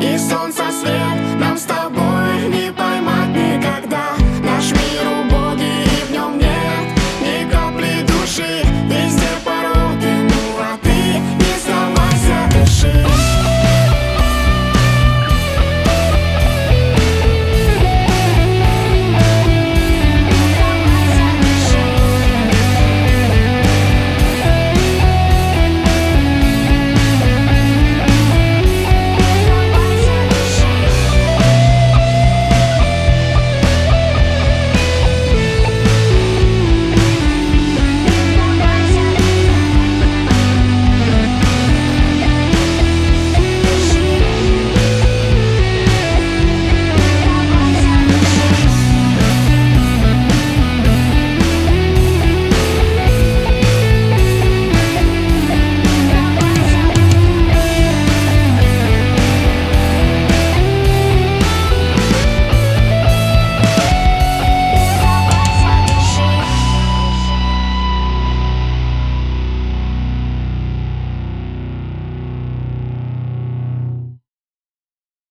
E só